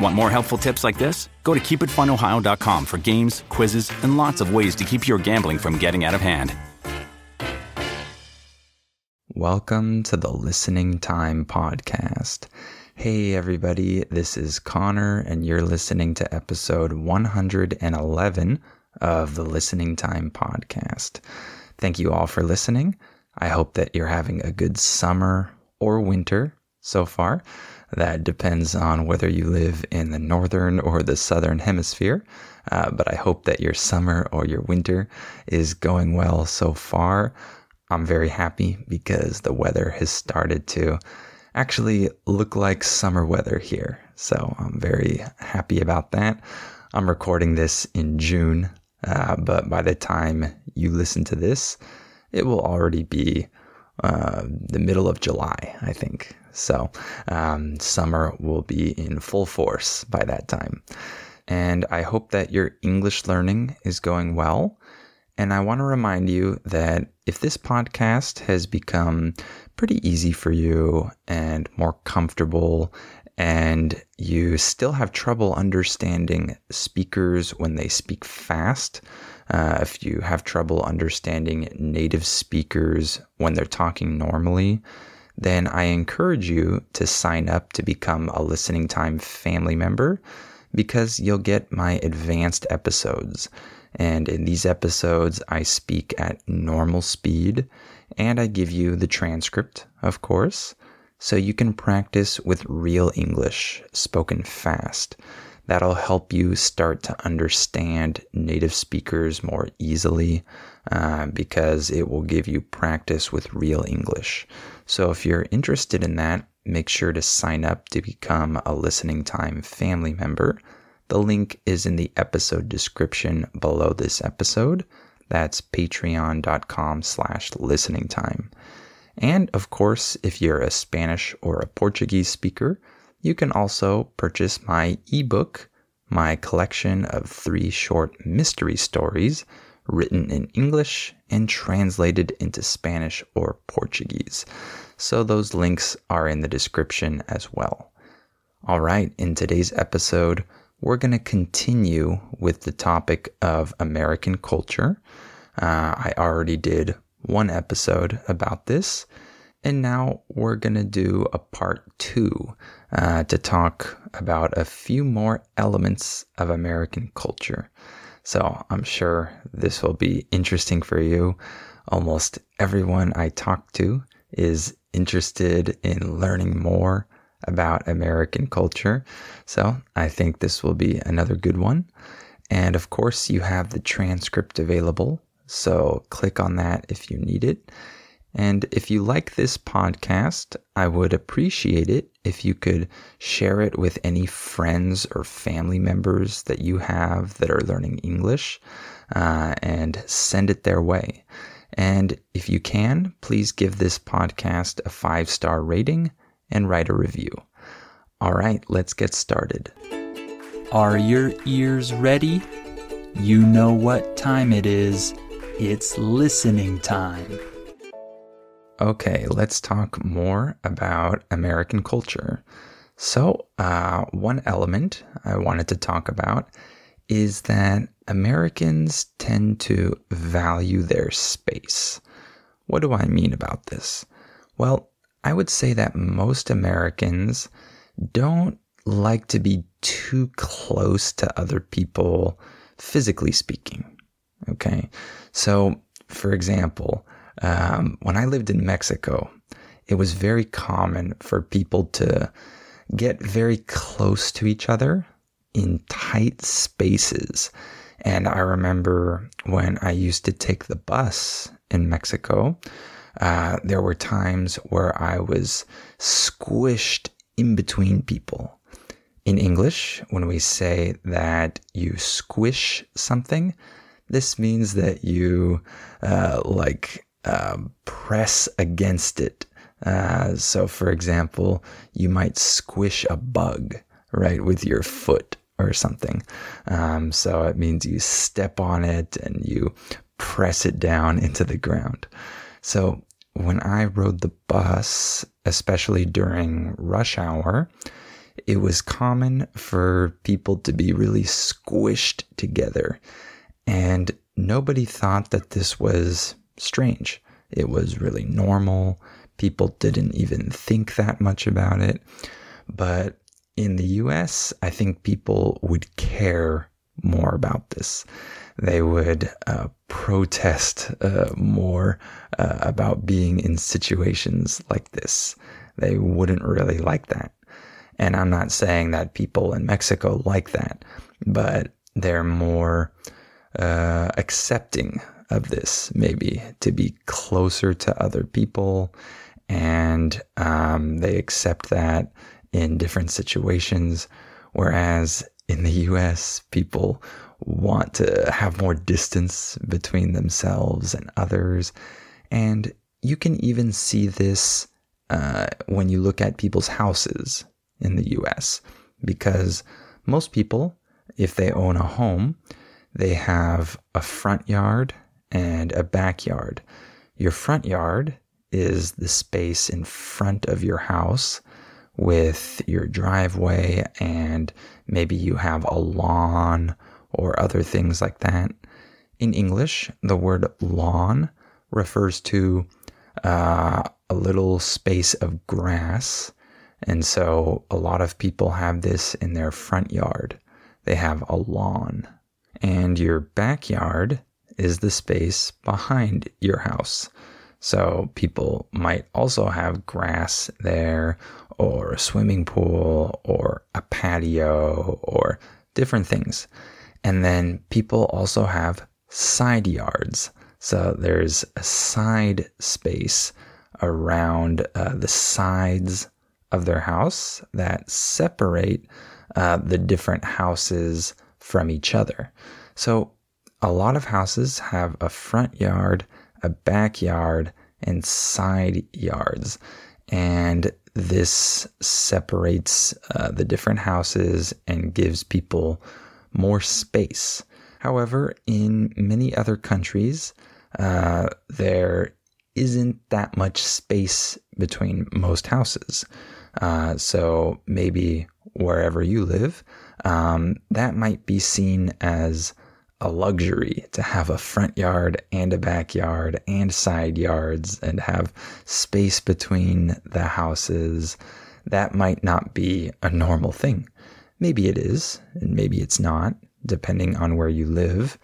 Want more helpful tips like this? Go to keepitfunohio.com for games, quizzes, and lots of ways to keep your gambling from getting out of hand. Welcome to the Listening Time Podcast. Hey, everybody, this is Connor, and you're listening to episode 111 of the Listening Time Podcast. Thank you all for listening. I hope that you're having a good summer or winter so far. That depends on whether you live in the northern or the southern hemisphere. Uh, but I hope that your summer or your winter is going well so far. I'm very happy because the weather has started to actually look like summer weather here. So I'm very happy about that. I'm recording this in June, uh, but by the time you listen to this, it will already be uh, the middle of July, I think. So um, summer will be in full force by that time. And I hope that your English learning is going well. And I want to remind you that if this podcast has become pretty easy for you and more comfortable, and you still have trouble understanding speakers when they speak fast, uh, if you have trouble understanding native speakers when they're talking normally, then I encourage you to sign up to become a listening time family member because you'll get my advanced episodes. And in these episodes, I speak at normal speed and I give you the transcript, of course, so you can practice with real English spoken fast. That'll help you start to understand native speakers more easily uh, because it will give you practice with real English. So if you're interested in that, make sure to sign up to become a listening time family member. The link is in the episode description below this episode. That's patreon.com slash listening time. And of course, if you're a Spanish or a Portuguese speaker, you can also purchase my ebook, my collection of three short mystery stories written in English and translated into Spanish or Portuguese. So those links are in the description as well. All right, in today's episode, we're going to continue with the topic of American culture. Uh, I already did one episode about this, and now we're going to do a part two uh, to talk about a few more elements of American culture. So I'm sure this will be interesting for you. Almost everyone I talk to is interested in learning more about American culture. So I think this will be another good one. And of course, you have the transcript available. So click on that if you need it. And if you like this podcast, I would appreciate it if you could share it with any friends or family members that you have that are learning English uh, and send it their way. And if you can, please give this podcast a five star rating and write a review. All right, let's get started. Are your ears ready? You know what time it is. It's listening time. Okay, let's talk more about American culture. So, uh, one element I wanted to talk about is that Americans tend to value their space. What do I mean about this? Well, I would say that most Americans don't like to be too close to other people, physically speaking. Okay. So, for example, um, when I lived in Mexico, it was very common for people to get very close to each other in tight spaces. And I remember when I used to take the bus in Mexico, uh, there were times where I was squished in between people. In English, when we say that you squish something, this means that you uh, like uh, press against it. Uh, so, for example, you might squish a bug, right, with your foot or something. Um, so it means you step on it and you press it down into the ground. So when I rode the bus, especially during rush hour, it was common for people to be really squished together. And nobody thought that this was strange. It was really normal. People didn't even think that much about it. But in the US, I think people would care more about this. They would uh, protest uh, more uh, about being in situations like this. They wouldn't really like that. And I'm not saying that people in Mexico like that, but they're more uh, accepting of this, maybe to be closer to other people. And um, they accept that in different situations. Whereas in the US, people want to have more distance between themselves and others. And you can even see this uh, when you look at people's houses in the US, because most people, if they own a home, they have a front yard and a backyard. Your front yard is the space in front of your house with your driveway and maybe you have a lawn or other things like that. In English, the word lawn refers to uh, a little space of grass. And so a lot of people have this in their front yard. They have a lawn. And your backyard is the space behind your house. So people might also have grass there or a swimming pool or a patio or different things. And then people also have side yards. So there's a side space around uh, the sides of their house that separate uh, the different houses from each other. So a lot of houses have a front yard, a backyard, and side yards. And this separates uh, the different houses and gives people more space. However, in many other countries, uh, there isn't that much space between most houses. Uh, so maybe wherever you live, um, that might be seen as a luxury to have a front yard and a backyard and side yards and have space between the houses. That might not be a normal thing. Maybe it is, and maybe it's not, depending on where you live.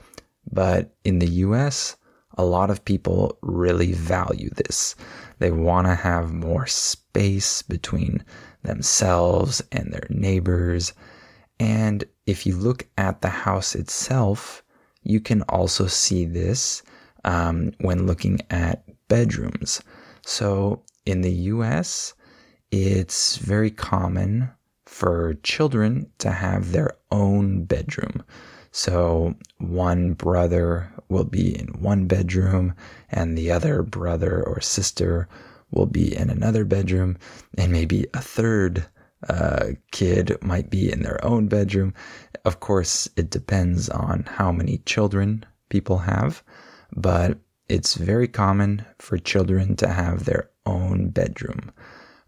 But in the US, a lot of people really value this. They want to have more space between themselves and their neighbors. And if you look at the house itself, you can also see this um, when looking at bedrooms. So in the US, it's very common for children to have their own bedroom. So one brother will be in one bedroom, and the other brother or sister will be in another bedroom, and maybe a third uh, kid might be in their own bedroom. Of course, it depends on how many children people have, but it's very common for children to have their own bedroom.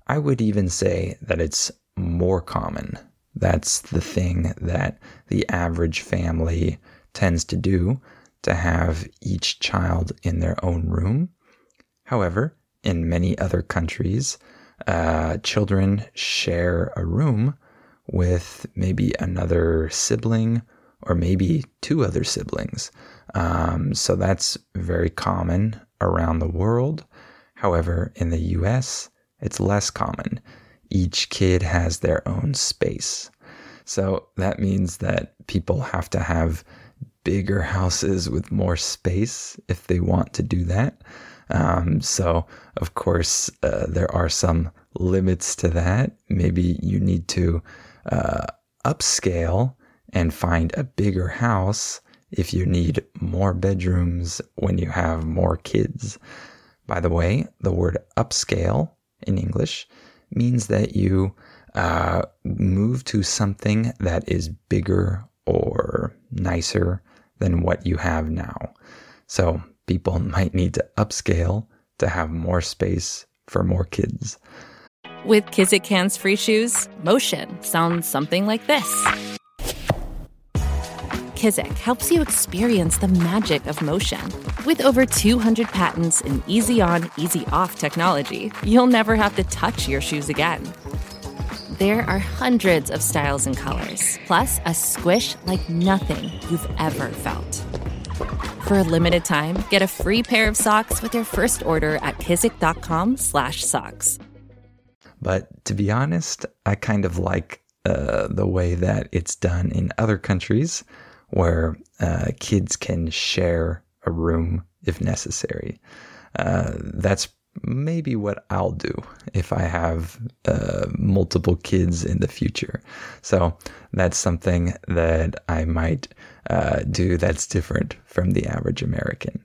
I would even say that it's more common. That's the thing that the average family tends to do to have each child in their own room. However, in many other countries, uh, children share a room with maybe another sibling or maybe two other siblings. Um, so that's very common around the world. However, in the US, it's less common. Each kid has their own space. So that means that people have to have bigger houses with more space if they want to do that. Um, so, of course, uh, there are some limits to that. Maybe you need to uh, upscale and find a bigger house if you need more bedrooms when you have more kids. By the way, the word upscale in English means that you uh, move to something that is bigger or nicer than what you have now. So people might need to upscale to have more space for more kids. With Kizik Hands Free Shoes, motion sounds something like this. Kizik helps you experience the magic of motion. With over 200 patents and easy on, easy off technology, you'll never have to touch your shoes again. There are hundreds of styles and colors, plus a squish like nothing you've ever felt. For a limited time, get a free pair of socks with your first order at kizik.com/socks. But to be honest, I kind of like uh, the way that it's done in other countries where uh, kids can share a room if necessary. Uh, that's maybe what I'll do if I have uh, multiple kids in the future. So that's something that I might uh, do that's different from the average American.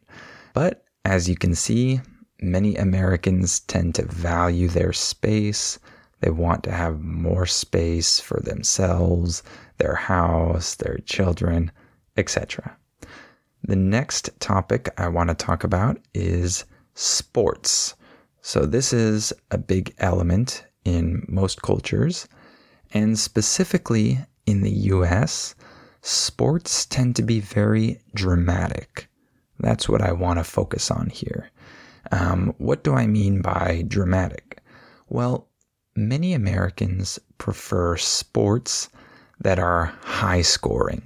But as you can see, many Americans tend to value their space. They want to have more space for themselves, their house, their children, etc. The next topic I want to talk about is sports. So, this is a big element in most cultures, and specifically in the US, sports tend to be very dramatic. That's what I want to focus on here. Um, what do I mean by dramatic? Well, many Americans prefer sports that are high scoring.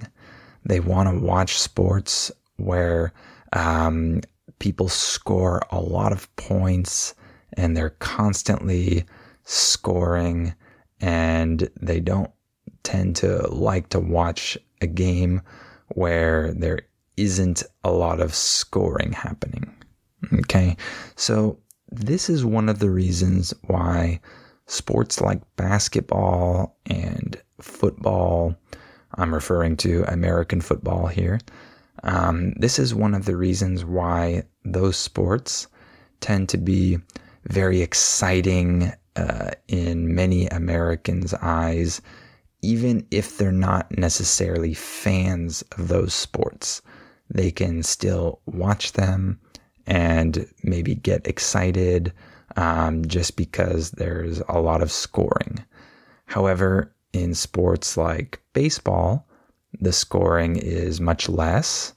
They want to watch sports where um, people score a lot of points and they're constantly scoring and they don't tend to like to watch a game where there isn't a lot of scoring happening. Okay. So this is one of the reasons why sports like basketball and football, I'm referring to American football here. Um, this is one of the reasons why those sports tend to be very exciting uh, in many Americans' eyes, even if they're not necessarily fans of those sports. They can still watch them and maybe get excited um, just because there's a lot of scoring. However, in sports like baseball, the scoring is much less.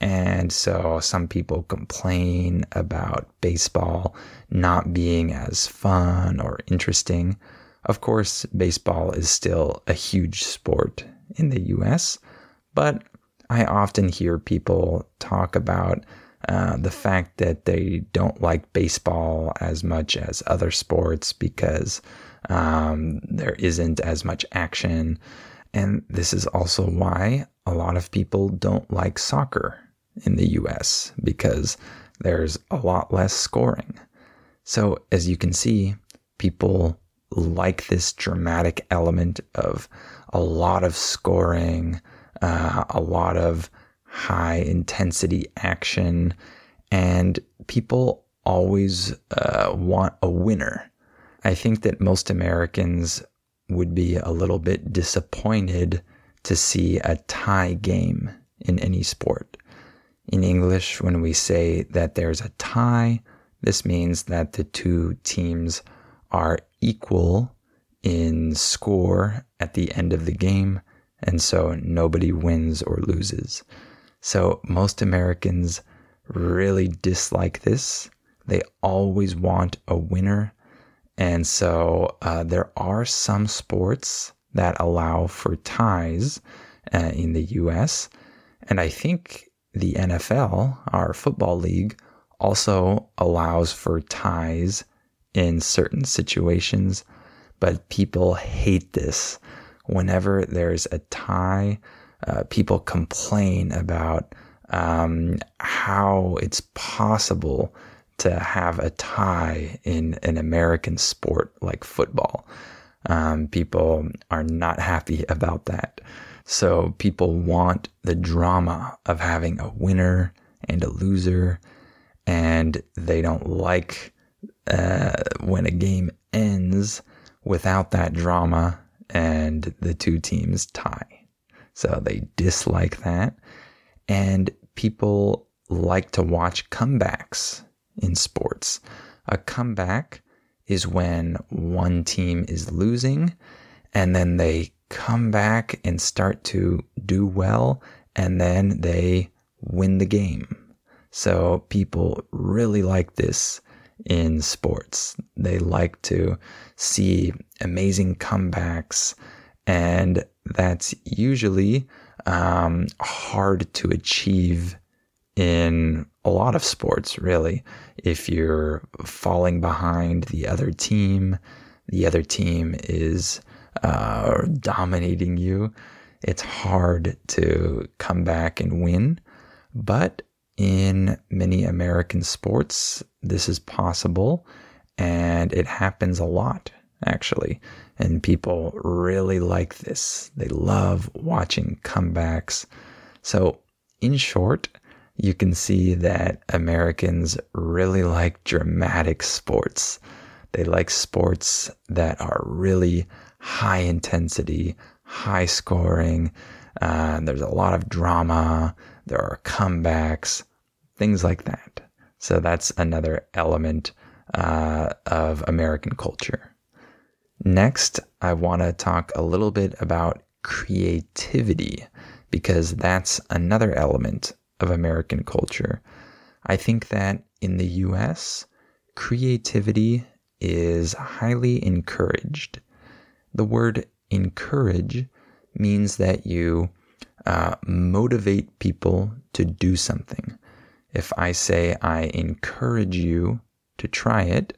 And so some people complain about baseball not being as fun or interesting. Of course, baseball is still a huge sport in the US, but I often hear people talk about uh, the fact that they don't like baseball as much as other sports because um, there isn't as much action. And this is also why a lot of people don't like soccer in the US because there's a lot less scoring. So, as you can see, people like this dramatic element of a lot of scoring, uh, a lot of high intensity action, and people always uh, want a winner. I think that most Americans would be a little bit disappointed to see a tie game in any sport In English, when we say that there's a tie, this means that the two teams are equal in score at the end of the game, and so nobody wins or loses. So most Americans really dislike this. They always want a winner. And so uh, there are some sports that allow for ties uh, in the US. And I think the NFL, our football league, also allows for ties in certain situations. But people hate this. Whenever there's a tie, uh, people complain about um, how it's possible to have a tie in an American sport like football. Um, people are not happy about that. So people want the drama of having a winner and a loser, and they don't like uh, when a game ends without that drama and the two teams tie. So they dislike that. And people like to watch comebacks in sports. A comeback is when one team is losing and then they come back and start to do well and then they win the game. So people really like this in sports. They like to see amazing comebacks, and that's usually um, hard to achieve in a lot of sports, really. If you're falling behind the other team, the other team is uh, dominating you, it's hard to come back and win. But in many American sports, this is possible and it happens a lot, actually. And people really like this. They love watching comebacks. So, in short, you can see that Americans really like dramatic sports. They like sports that are really high intensity, high scoring. Uh, there's a lot of drama. There are comebacks, things like that. So that's another element uh, of American culture. Next, I want to talk a little bit about creativity because that's another element of American culture. I think that in the US, creativity is highly encouraged. The word encourage means that you uh, motivate people to do something. If I say I encourage you to try it,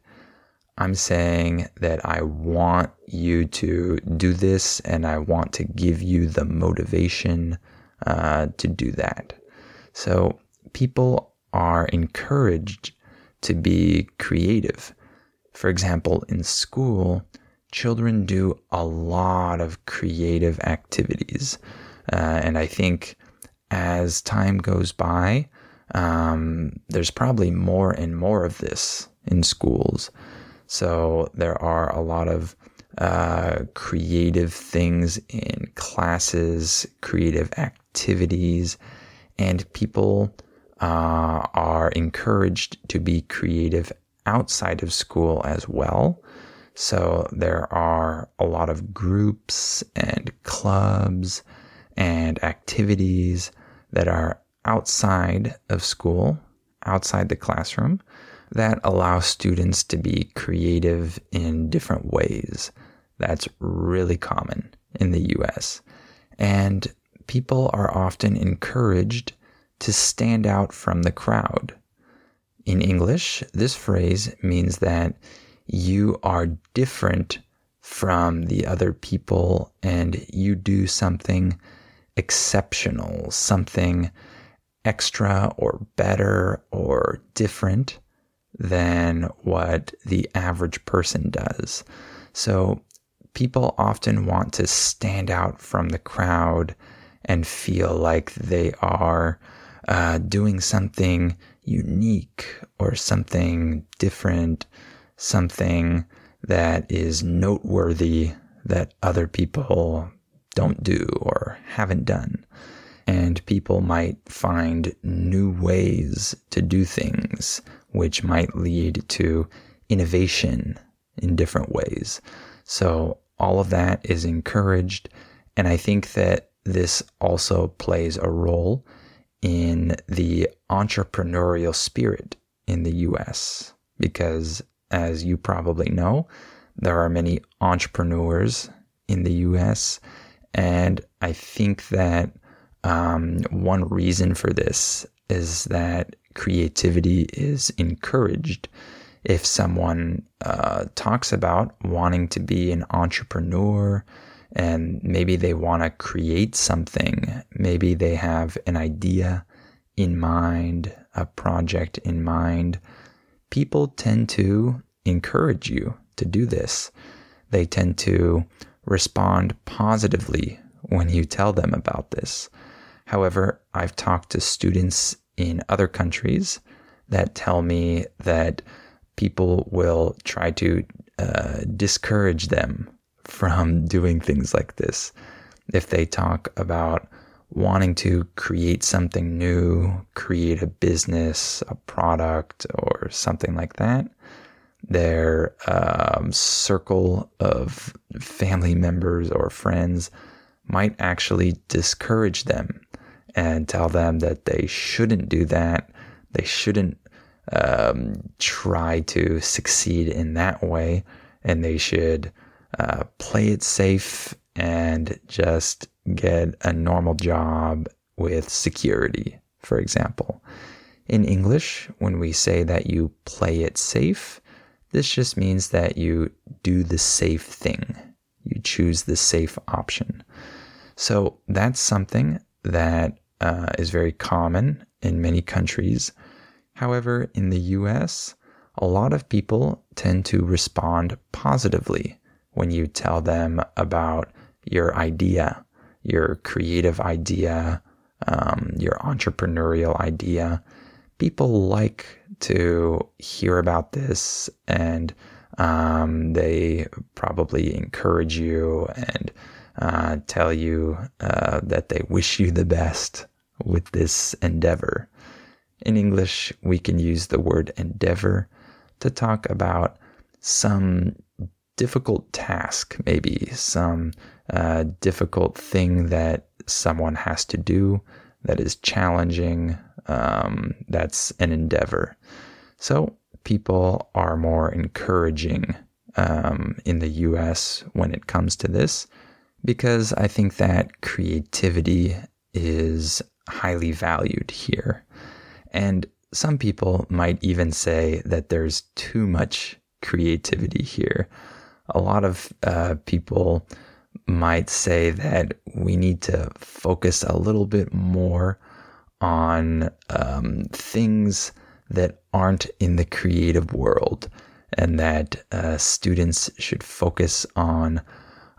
I'm saying that I want you to do this and I want to give you the motivation uh, to do that. So people are encouraged to be creative. For example, in school, children do a lot of creative activities. Uh, and I think as time goes by, um, there's probably more and more of this in schools. So there are a lot of uh, creative things in classes, creative activities, and people uh, are encouraged to be creative outside of school as well. So there are a lot of groups and clubs and activities that are outside of school, outside the classroom, that allow students to be creative in different ways. That's really common in the US. And people are often encouraged to stand out from the crowd. In English, this phrase means that you are different from the other people and you do something exceptional, something extra or better or different than what the average person does. So people often want to stand out from the crowd and feel like they are uh, doing something unique or something different, something that is noteworthy that other people don't do or haven't done. And people might find new ways to do things, which might lead to innovation in different ways. So, all of that is encouraged. And I think that this also plays a role in the entrepreneurial spirit in the US because, as you probably know, there are many entrepreneurs in the US. And I think that um, one reason for this is that creativity is encouraged. If someone uh, talks about wanting to be an entrepreneur and maybe they want to create something, maybe they have an idea in mind, a project in mind, people tend to encourage you to do this. They tend to respond positively when you tell them about this. However, I've talked to students in other countries that tell me that people will try to uh, discourage them from doing things like this. If they talk about wanting to create something new, create a business, a product, or something like that, their um, circle of family members or friends might actually discourage them and tell them that they shouldn't do that. They shouldn't um, try to succeed in that way, and they should uh, play it safe and just get a normal job with security, for example. In English, when we say that you play it safe, this just means that you do the safe thing. You choose the safe option. So that's something that uh, is very common in many countries. However, in the US, a lot of people tend to respond positively when you tell them about your idea, your creative idea, um, your entrepreneurial idea. People like to hear about this and um, they probably encourage you and uh, tell you uh, that they wish you the best with this endeavor. In English, we can use the word endeavor to talk about some difficult task, maybe some uh, difficult thing that someone has to do that is challenging. Um, that's an endeavor. So people are more encouraging um, in the US when it comes to this because I think that creativity is highly valued here. And some people might even say that there's too much creativity here. A lot of uh, people might say that we need to focus a little bit more on um, things that aren't in the creative world, and that uh, students should focus on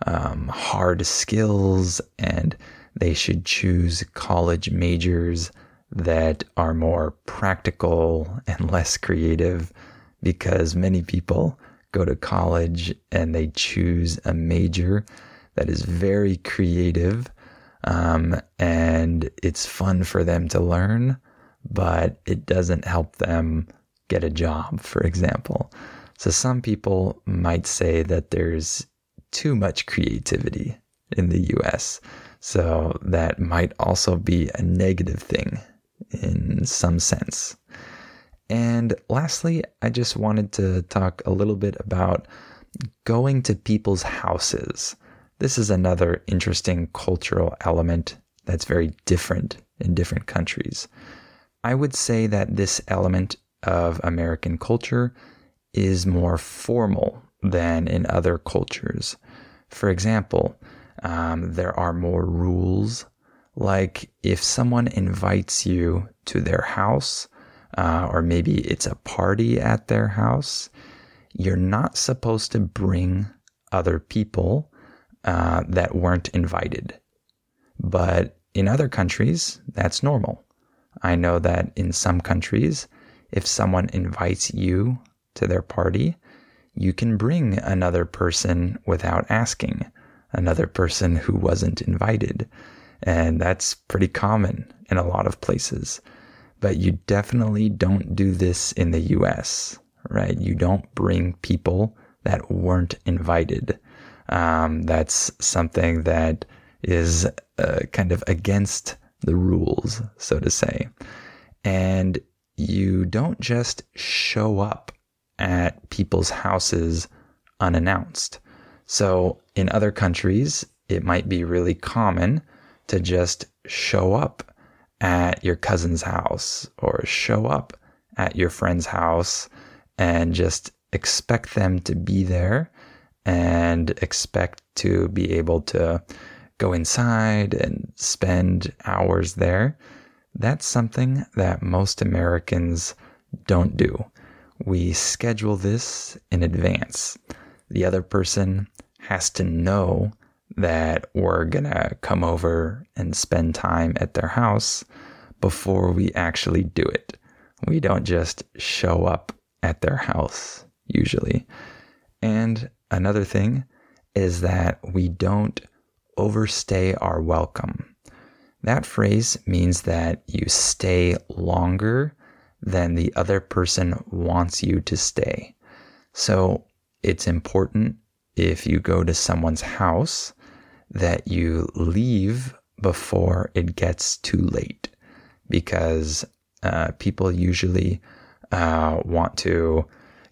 um, hard skills and they should choose college majors that are more practical and less creative because many people go to college and they choose a major that is very creative um, and it's fun for them to learn, but it doesn't help them get a job, for example. So some people might say that there's too much creativity in the US. So that might also be a negative thing in some sense. And lastly, I just wanted to talk a little bit about going to people's houses. This is another interesting cultural element that's very different in different countries. I would say that this element of American culture is more formal than in other cultures. For example, um, there are more rules. Like if someone invites you to their house, uh, or maybe it's a party at their house, you're not supposed to bring other people uh, that weren't invited. But in other countries, that's normal. I know that in some countries, if someone invites you to their party, you can bring another person without asking, another person who wasn't invited. And that's pretty common in a lot of places. But you definitely don't do this in the US, right? You don't bring people that weren't invited. Um, that's something that is uh, kind of against the rules, so to say. And you don't just show up at people's houses unannounced. So, in other countries, it might be really common to just show up at your cousin's house or show up at your friend's house and just expect them to be there and expect to be able to go inside and spend hours there. That's something that most Americans don't do. We schedule this in advance. The other person has to know that we're gonna come over and spend time at their house before we actually do it. We don't just show up at their house, usually. And another thing is that we don't overstay our welcome. That phrase means that you stay longer than the other person wants you to stay. So it's important if you go to someone's house that you leave before it gets too late because uh, people usually uh, want to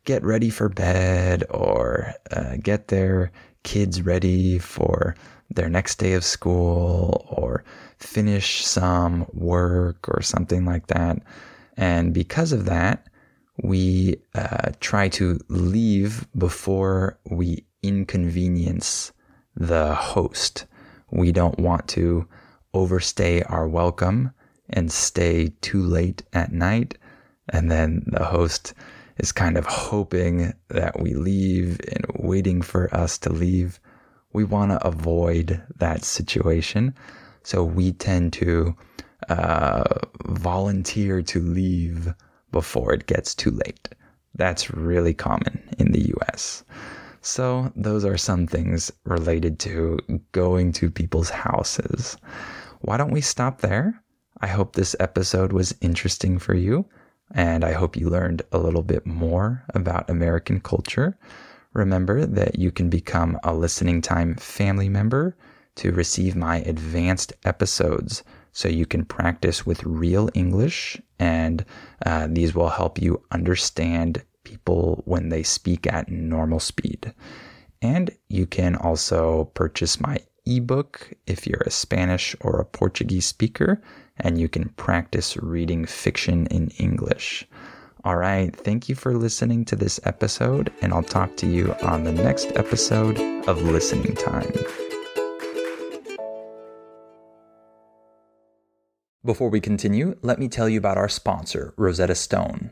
get ready for bed or uh, get their kids ready for their next day of school or finish some work or something like that. And because of that, we uh, try to leave before we inconvenience the host. We don't want to overstay our welcome and stay too late at night. And then the host is kind of hoping that we leave and waiting for us to leave. We want to avoid that situation. So we tend to uh, volunteer to leave before it gets too late. That's really common in the US. So, those are some things related to going to people's houses. Why don't we stop there? I hope this episode was interesting for you, and I hope you learned a little bit more about American culture. Remember that you can become a listening time family member to receive my advanced episodes so you can practice with real English, and uh, these will help you understand people when they speak at normal speed. And you can also purchase my ebook if you're a Spanish or a Portuguese speaker, and you can practice reading fiction in English. All right, thank you for listening to this episode, and I'll talk to you on the next episode of Listening Time. Before we continue, let me tell you about our sponsor, Rosetta Stone.